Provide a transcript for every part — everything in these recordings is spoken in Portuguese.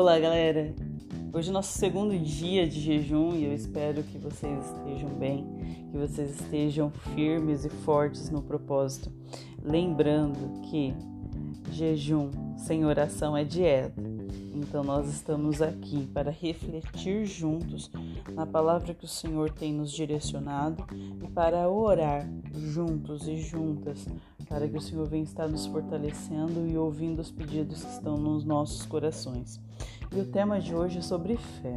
Olá, galera! Hoje é nosso segundo dia de jejum e eu espero que vocês estejam bem, que vocês estejam firmes e fortes no propósito. Lembrando que jejum sem oração é dieta. Então nós estamos aqui para refletir juntos na palavra que o Senhor tem nos direcionado e para orar juntos e juntas para que o Senhor venha estar nos fortalecendo e ouvindo os pedidos que estão nos nossos corações. E o tema de hoje é sobre fé.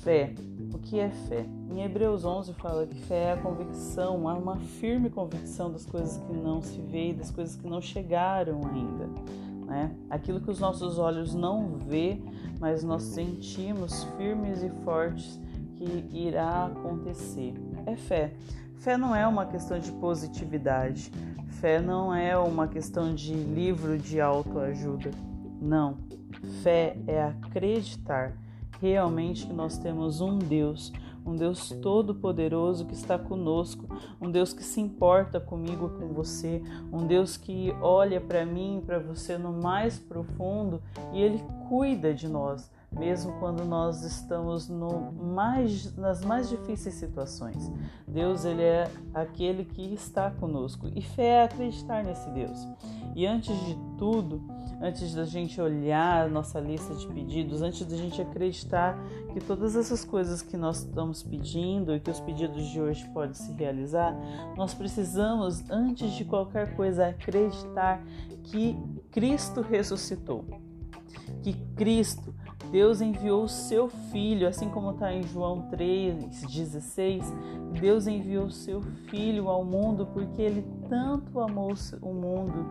Fé. O que é fé? Em Hebreus 11 fala que fé é a convicção, há uma firme convicção das coisas que não se vê e das coisas que não chegaram ainda. Né? Aquilo que os nossos olhos não vê, mas nós sentimos firmes e fortes que irá acontecer. É fé. Fé não é uma questão de positividade. Fé não é uma questão de livro de autoajuda. Não. Fé é acreditar realmente que nós temos um Deus, um Deus todo-poderoso que está conosco, um Deus que se importa comigo, com você, um Deus que olha para mim para você no mais profundo e ele cuida de nós mesmo quando nós estamos mais, nas mais difíceis situações. Deus ele é aquele que está conosco e fé é acreditar nesse Deus. E antes de tudo, antes da gente olhar a nossa lista de pedidos, antes da gente acreditar que todas essas coisas que nós estamos pedindo e que os pedidos de hoje podem se realizar, nós precisamos, antes de qualquer coisa, acreditar que Cristo ressuscitou. Que Cristo Deus enviou o seu filho, assim como está em João 3,16. Deus enviou o seu filho ao mundo porque ele tanto amou o mundo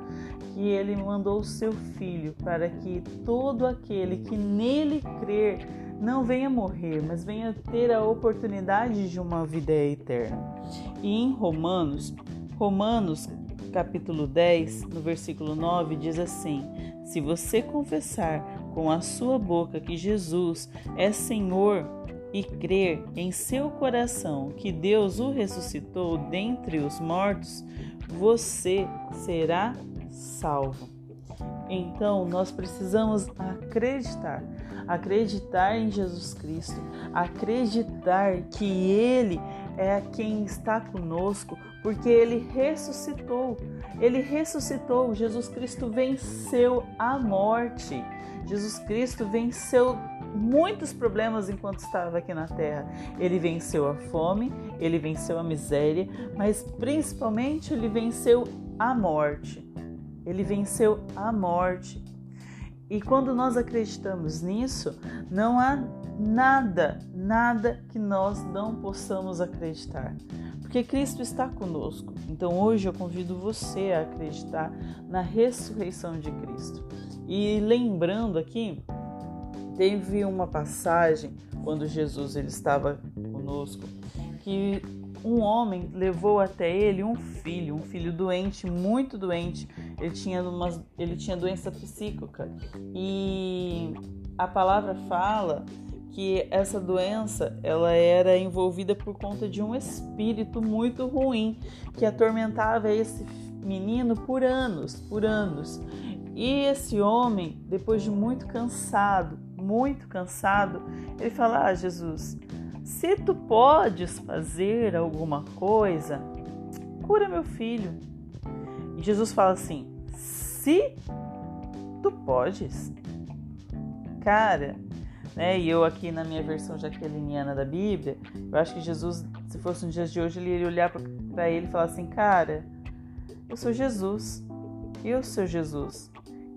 que ele mandou o seu filho para que todo aquele que nele crer não venha morrer, mas venha ter a oportunidade de uma vida eterna. E em Romanos, Romanos capítulo 10, no versículo 9, diz assim: Se você confessar com a sua boca que Jesus é Senhor e crer em seu coração que Deus o ressuscitou dentre os mortos, você será salvo. Então nós precisamos acreditar, acreditar em Jesus Cristo, acreditar que Ele é quem está conosco, porque Ele ressuscitou. Ele ressuscitou. Jesus Cristo venceu a morte. Jesus Cristo venceu muitos problemas enquanto estava aqui na terra. Ele venceu a fome, ele venceu a miséria, mas principalmente ele venceu a morte. Ele venceu a morte. E quando nós acreditamos nisso, não há nada, nada que nós não possamos acreditar. Porque Cristo está conosco. Então hoje eu convido você a acreditar na ressurreição de Cristo. E lembrando aqui, teve uma passagem quando Jesus ele estava conosco que um homem levou até ele um filho, um filho doente, muito doente. Ele tinha, uma, ele tinha doença psíquica e a palavra fala que essa doença ela era envolvida por conta de um espírito muito ruim que atormentava esse menino por anos, por anos. E esse homem, depois de muito cansado, muito cansado, ele fala: Ah, Jesus, se tu podes fazer alguma coisa, cura meu filho. E Jesus fala assim: Se tu podes, cara, né? E eu aqui na minha versão jaqueliniana da Bíblia, eu acho que Jesus, se fosse nos dias de hoje, ele iria olhar para ele e falar assim: Cara, eu sou Jesus, eu sou Jesus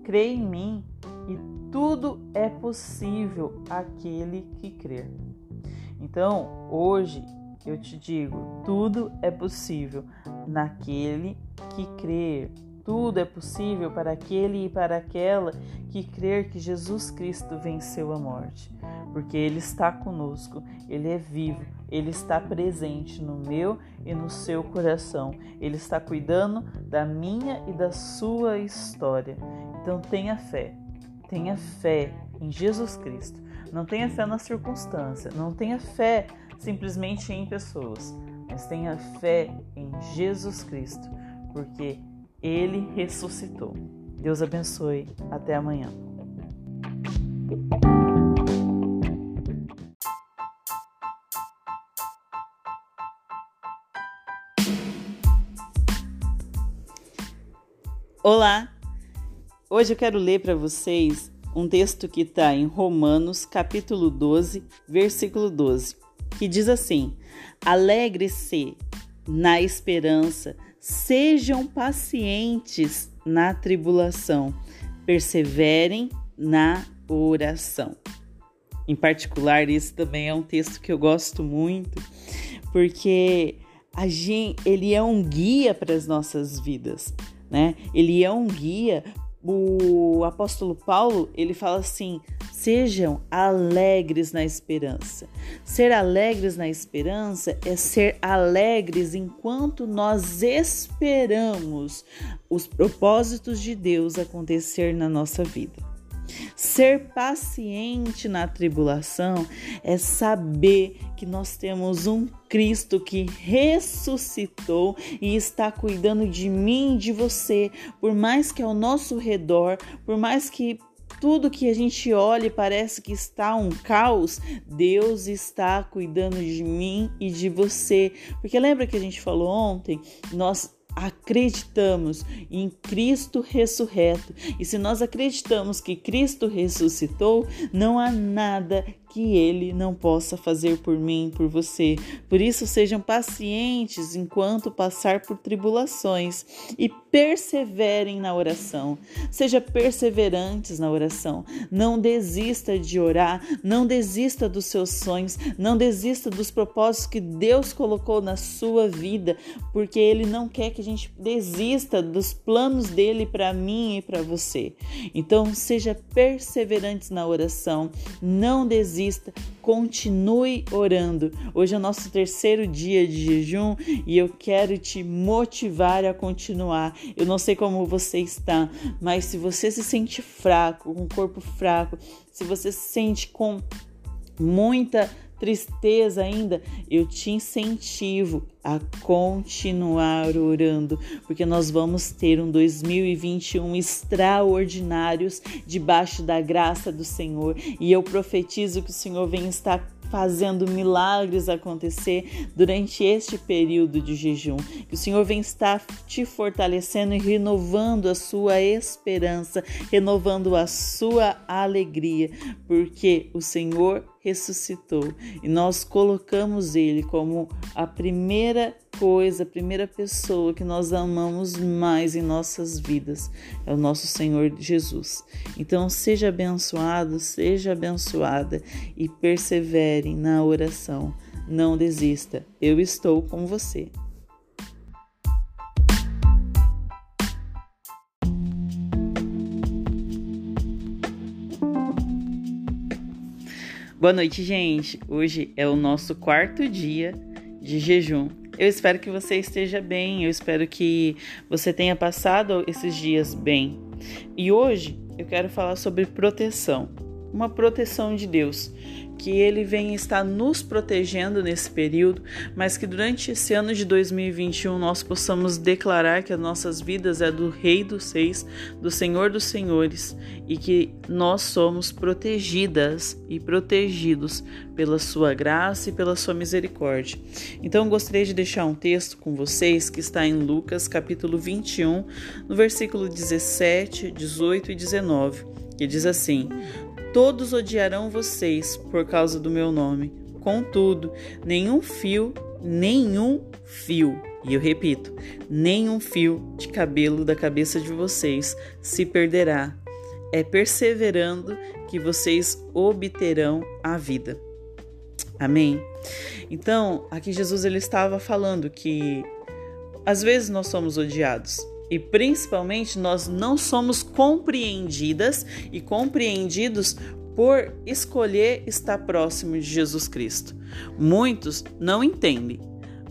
crê em mim e tudo é possível aquele que crer. Então, hoje eu te digo, tudo é possível naquele que crer. Tudo é possível para aquele e para aquela que crer que Jesus Cristo venceu a morte, porque Ele está conosco, Ele é vivo, Ele está presente no meu e no seu coração, Ele está cuidando da minha e da sua história. Então tenha fé, tenha fé em Jesus Cristo. Não tenha fé na circunstância, não tenha fé simplesmente em pessoas, mas tenha fé em Jesus Cristo, porque Ele ressuscitou. Deus abençoe. Até amanhã. Olá! Hoje eu quero ler para vocês um texto que está em Romanos, capítulo 12, versículo 12, que diz assim: Alegre-se na esperança, sejam pacientes na tribulação, perseverem na oração. Em particular, esse também é um texto que eu gosto muito, porque a gente, ele é um guia para as nossas vidas né? Ele é um guia. O apóstolo Paulo, ele fala assim: sejam alegres na esperança. Ser alegres na esperança é ser alegres enquanto nós esperamos os propósitos de Deus acontecer na nossa vida. Ser paciente na tribulação é saber que nós temos um Cristo que ressuscitou e está cuidando de mim e de você, por mais que ao nosso redor, por mais que tudo que a gente olha parece que está um caos, Deus está cuidando de mim e de você. Porque lembra que a gente falou ontem? Nós acreditamos em Cristo ressurreto. E se nós acreditamos que Cristo ressuscitou, não há nada que ele não possa fazer por mim, por você. Por isso, sejam pacientes enquanto passar por tribulações e perseverem na oração. Seja perseverantes na oração. Não desista de orar, não desista dos seus sonhos, não desista dos propósitos que Deus colocou na sua vida, porque ele não quer que a gente desista dos planos dele para mim e para você. Então, seja perseverantes na oração, não desista desista, continue orando. Hoje é o nosso terceiro dia de jejum e eu quero te motivar a continuar. Eu não sei como você está, mas se você se sente fraco, com o corpo fraco, se você se sente com muita tristeza ainda, eu te incentivo a continuar orando, porque nós vamos ter um 2021 extraordinários debaixo da graça do Senhor, e eu profetizo que o Senhor vem estar fazendo milagres acontecer durante este período de jejum. Que o Senhor vem estar te fortalecendo e renovando a sua esperança, renovando a sua alegria, porque o Senhor ressuscitou e nós colocamos ele como a primeira coisa, a primeira pessoa que nós amamos mais em nossas vidas é o nosso Senhor Jesus. Então, seja abençoado, seja abençoada e persevere na oração. Não desista, eu estou com você. Boa noite, gente. Hoje é o nosso quarto dia de jejum. Eu espero que você esteja bem, eu espero que você tenha passado esses dias bem. E hoje eu quero falar sobre proteção, uma proteção de Deus que ele vem estar nos protegendo nesse período, mas que durante esse ano de 2021 nós possamos declarar que as nossas vidas é do Rei dos Reis, do Senhor dos Senhores e que nós somos protegidas e protegidos pela sua graça e pela sua misericórdia. Então gostaria de deixar um texto com vocês que está em Lucas capítulo 21, no versículo 17, 18 e 19, que diz assim: Todos odiarão vocês por causa do meu nome. Contudo, nenhum fio, nenhum fio, e eu repito, nenhum fio de cabelo da cabeça de vocês se perderá. É perseverando que vocês obterão a vida. Amém. Então, aqui Jesus ele estava falando que às vezes nós somos odiados, e principalmente nós não somos compreendidas e compreendidos por escolher estar próximo de Jesus Cristo. Muitos não entendem,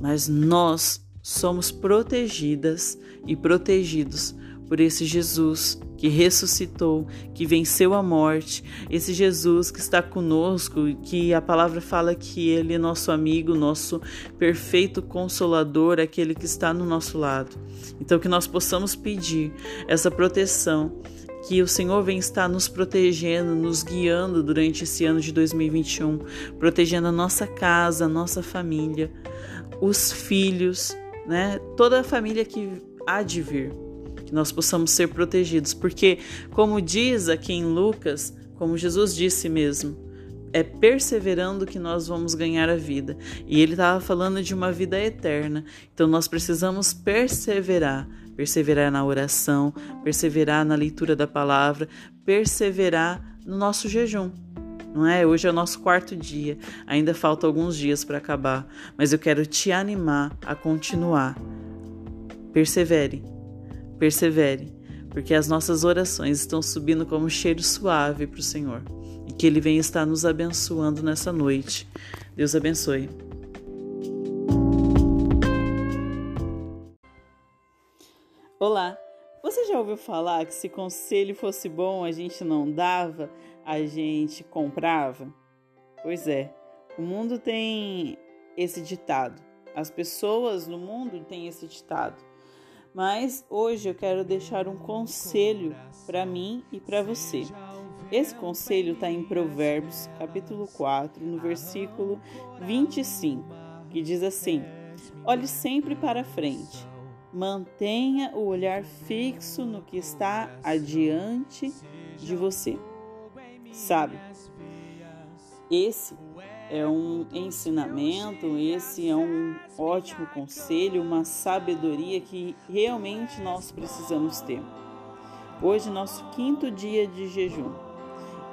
mas nós somos protegidas e protegidos por esse Jesus que ressuscitou, que venceu a morte, esse Jesus que está conosco, que a palavra fala que ele é nosso amigo, nosso perfeito consolador, aquele que está no nosso lado. Então que nós possamos pedir essa proteção que o Senhor vem estar nos protegendo, nos guiando durante esse ano de 2021, protegendo a nossa casa, a nossa família, os filhos, né? Toda a família que há de vir, que nós possamos ser protegidos, porque como diz aqui em Lucas, como Jesus disse mesmo, é perseverando que nós vamos ganhar a vida. E ele estava falando de uma vida eterna. Então nós precisamos perseverar, perseverar na oração, perseverar na leitura da palavra, perseverar no nosso jejum. Não é? Hoje é o nosso quarto dia. Ainda falta alguns dias para acabar, mas eu quero te animar a continuar. Persevere. Persevere, porque as nossas orações estão subindo como um cheiro suave para o Senhor e que Ele venha estar nos abençoando nessa noite. Deus abençoe. Olá! Você já ouviu falar que se conselho fosse bom a gente não dava, a gente comprava? Pois é, o mundo tem esse ditado. As pessoas no mundo têm esse ditado. Mas hoje eu quero deixar um conselho para mim e para você. Esse conselho está em Provérbios, capítulo 4, no versículo 25, que diz assim: Olhe sempre para frente, mantenha o olhar fixo no que está adiante de você. Sabe, esse é um ensinamento, esse é um ótimo conselho, uma sabedoria que realmente nós precisamos ter. Hoje, nosso quinto dia de jejum.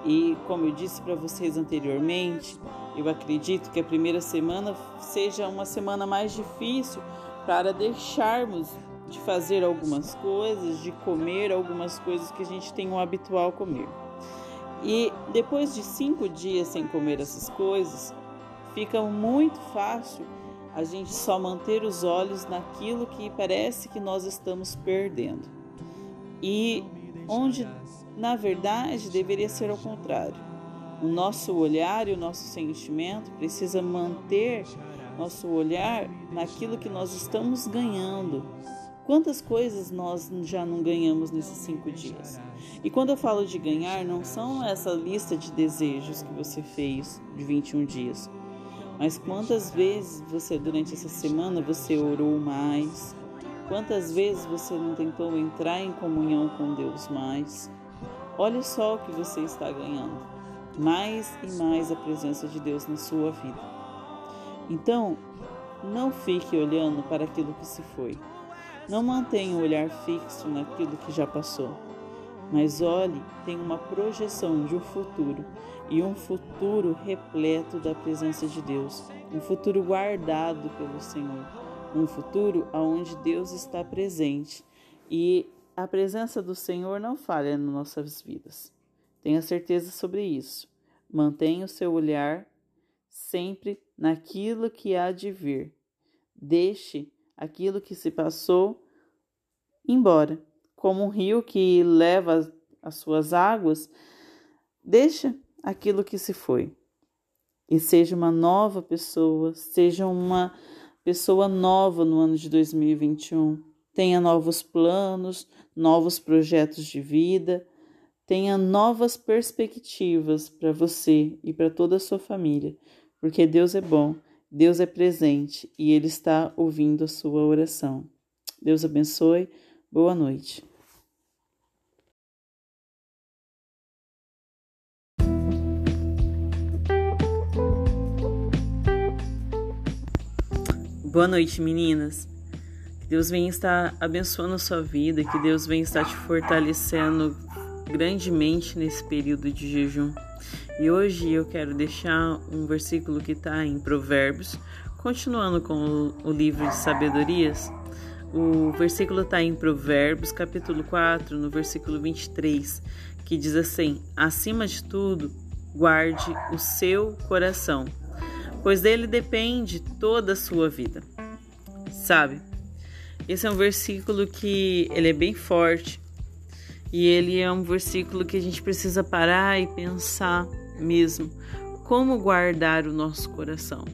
E como eu disse para vocês anteriormente, eu acredito que a primeira semana seja uma semana mais difícil para deixarmos de fazer algumas coisas, de comer algumas coisas que a gente tem o habitual comer. E depois de cinco dias sem comer essas coisas, fica muito fácil a gente só manter os olhos naquilo que parece que nós estamos perdendo. E onde na verdade, deveria ser ao contrário. O nosso olhar e o nosso sentimento precisa manter nosso olhar naquilo que nós estamos ganhando. Quantas coisas nós já não ganhamos nesses cinco dias? E quando eu falo de ganhar, não são essa lista de desejos que você fez de 21 dias, mas quantas vezes você, durante essa semana, você orou mais? Quantas vezes você não tentou entrar em comunhão com Deus mais? Olhe só o que você está ganhando. Mais e mais a presença de Deus na sua vida. Então, não fique olhando para aquilo que se foi. Não mantenha o olhar fixo naquilo que já passou. Mas olhe, tem uma projeção de um futuro e um futuro repleto da presença de Deus, um futuro guardado pelo Senhor, um futuro onde Deus está presente e a presença do Senhor não falha nas nossas vidas. Tenha certeza sobre isso. Mantenha o seu olhar sempre naquilo que há de vir. Deixe aquilo que se passou embora. Como um rio que leva as suas águas, deixa aquilo que se foi. E seja uma nova pessoa, seja uma pessoa nova no ano de 2021 tenha novos planos, novos projetos de vida, tenha novas perspectivas para você e para toda a sua família, porque Deus é bom, Deus é presente e Ele está ouvindo a sua oração. Deus abençoe, boa noite. Boa noite, meninas. Que Deus venha estar abençoando a sua vida, que Deus venha estar te fortalecendo grandemente nesse período de jejum. E hoje eu quero deixar um versículo que está em Provérbios, continuando com o, livro de sabedorias. O versículo está em Provérbios, capítulo 4, no versículo 23, que diz assim: Acima de tudo, guarde o seu coração, pois dele depende toda a sua vida. Sabe? Esse é um versículo que ele é bem forte e ele é um versículo que a gente precisa parar e pensar mesmo como guardar o nosso coração.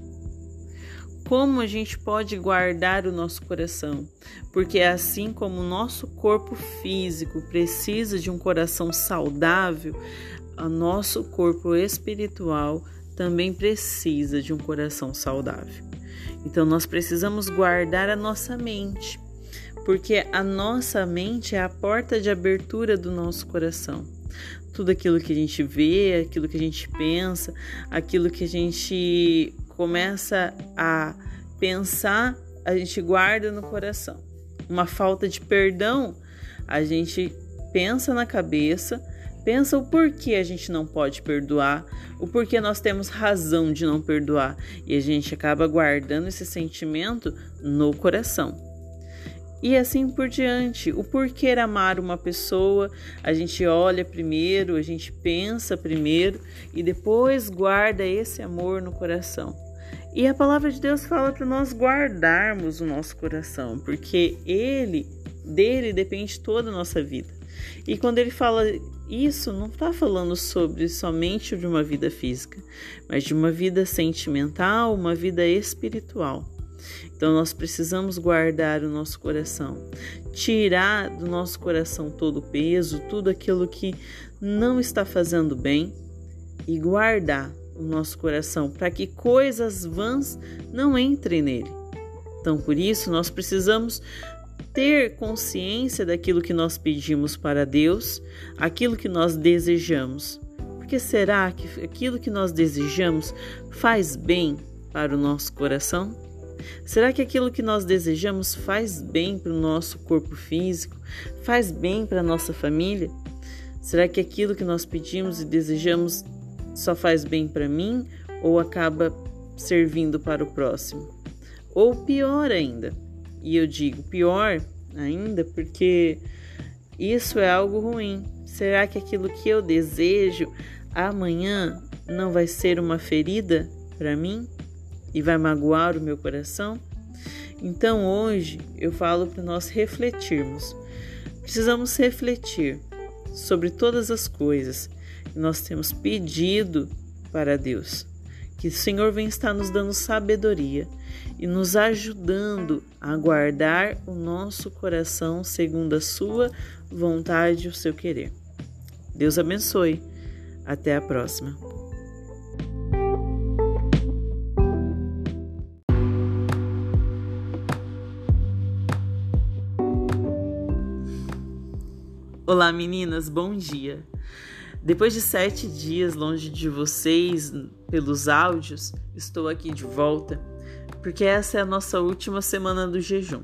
como a gente pode guardar o nosso coração? Porque assim como o nosso corpo físico precisa de um coração saudável, o nosso corpo espiritual também precisa de um coração saudável. Então nós precisamos guardar a nossa mente, porque a nossa mente é a porta de abertura do nosso coração. Tudo aquilo que a gente vê, aquilo que a gente pensa, aquilo que a gente começa a pensar, a gente guarda no coração. Uma falta de perdão, a gente pensa na cabeça, pensa o porquê a gente não pode perdoar, o porquê nós temos razão de não perdoar e a gente acaba guardando esse sentimento no coração. E assim por diante, o porquê amar uma pessoa, a gente olha primeiro, a gente pensa primeiro e depois guarda esse amor no coração. E a palavra de Deus fala para nós guardarmos o nosso coração, porque ele, dele depende toda a nossa vida. E quando ele fala isso, não está falando sobre somente de uma vida física, mas de uma vida sentimental, uma vida espiritual. Então nós precisamos guardar o nosso coração, tirar do nosso coração todo o peso, tudo aquilo que não está fazendo bem e guardar o nosso coração para que coisas vãs não entrem nele. Então, por isso, nós precisamos ter consciência daquilo que nós pedimos para Deus, aquilo que nós desejamos. Porque será que aquilo que nós desejamos faz bem para o nosso coração? Será que aquilo que nós desejamos faz bem para o nosso corpo físico? Faz bem para a nossa família? Será que aquilo que nós pedimos e desejamos só faz bem para mim ou acaba servindo para o próximo? Ou pior ainda, e eu digo pior ainda porque isso é algo ruim. Será que aquilo que eu desejo amanhã não vai ser uma ferida para mim e vai magoar o meu coração? Então hoje eu falo para nós refletirmos. Precisamos refletir sobre todas as coisas nós temos pedido para Deus. Que o Senhor vem estar nos dando sabedoria e nos ajudando a guardar o nosso coração segundo a sua vontade e o seu querer. Deus abençoe. Até a próxima. Olá meninas, bom dia. Depois de sete dias longe de vocês pelos áudios, estou aqui de volta porque essa é a nossa última semana do jejum.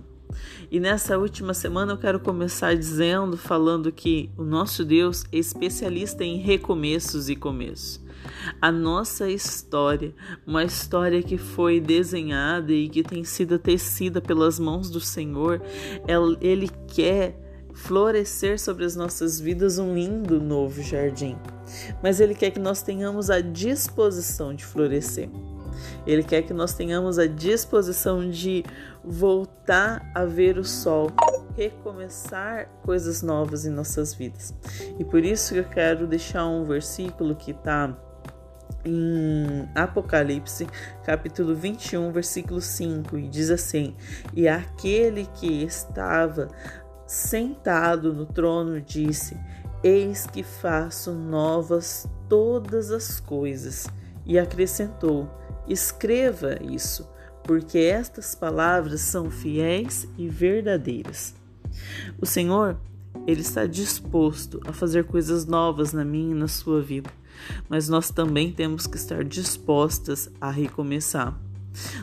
E nessa última semana eu quero começar dizendo, falando que o nosso Deus é especialista em recomeços e começos. A nossa história, uma história que foi desenhada e que tem sido tecida pelas mãos do Senhor, Ele quer florescer sobre as nossas vidas um lindo novo jardim. Mas Ele quer que nós tenhamos a disposição de florescer. Ele quer que nós tenhamos a disposição de voltar a ver o sol, recomeçar coisas novas em nossas vidas. E por isso eu quero deixar um versículo que está em Apocalipse, capítulo 21, versículo 5, e diz assim: E aquele que estava sentado no trono, disse: Eis que faço novas todas as coisas. E acrescentou: Escreva isso, porque estas palavras são fiéis e verdadeiras. O Senhor, ele está disposto a fazer coisas novas na minha e na sua vida, mas nós também temos que estar dispostas a recomeçar.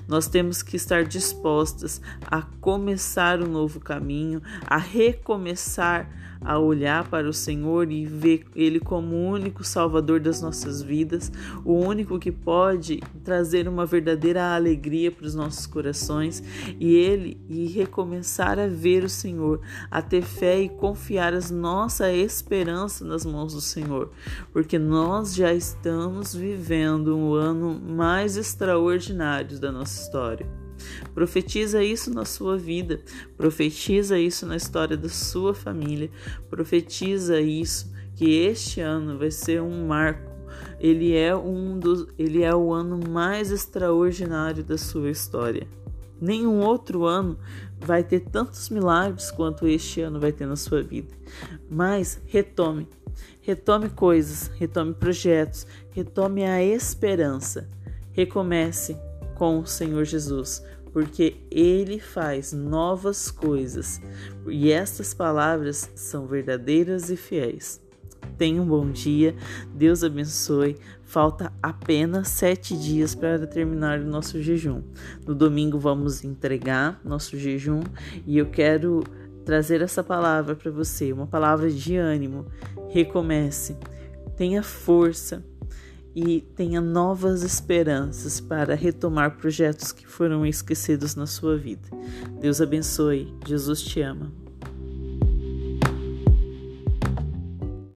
Nós temos que estar dispostas a começar um novo caminho, a recomeçar a olhar para o Senhor e ver Ele como o único Salvador das nossas vidas, o único que pode trazer uma verdadeira alegria para os nossos corações e Ele e recomeçar a ver o Senhor, a ter fé e confiar a nossa esperança nas mãos do Senhor, porque nós já estamos vivendo um ano mais extraordinário da nossa história. Profetiza isso na sua vida, profetiza isso na história da sua família, profetiza isso que este ano vai ser um marco. Ele é um dos, ele é o ano mais extraordinário da sua história. Nenhum outro ano vai ter tantos milagres quanto este ano vai ter na sua vida. Mas retome, retome coisas, retome projetos, retome a esperança. Recomece com o Senhor Jesus, porque ele faz novas coisas. E estas palavras são verdadeiras e fiéis. Tenha um bom dia, Deus abençoe. Falta apenas sete dias para terminar o nosso jejum. No domingo vamos entregar nosso jejum e eu quero trazer essa palavra para você, uma palavra de ânimo. Recomece, tenha força e tenha novas esperanças para retomar projetos que foram esquecidos na sua vida. Deus abençoe. Jesus te ama.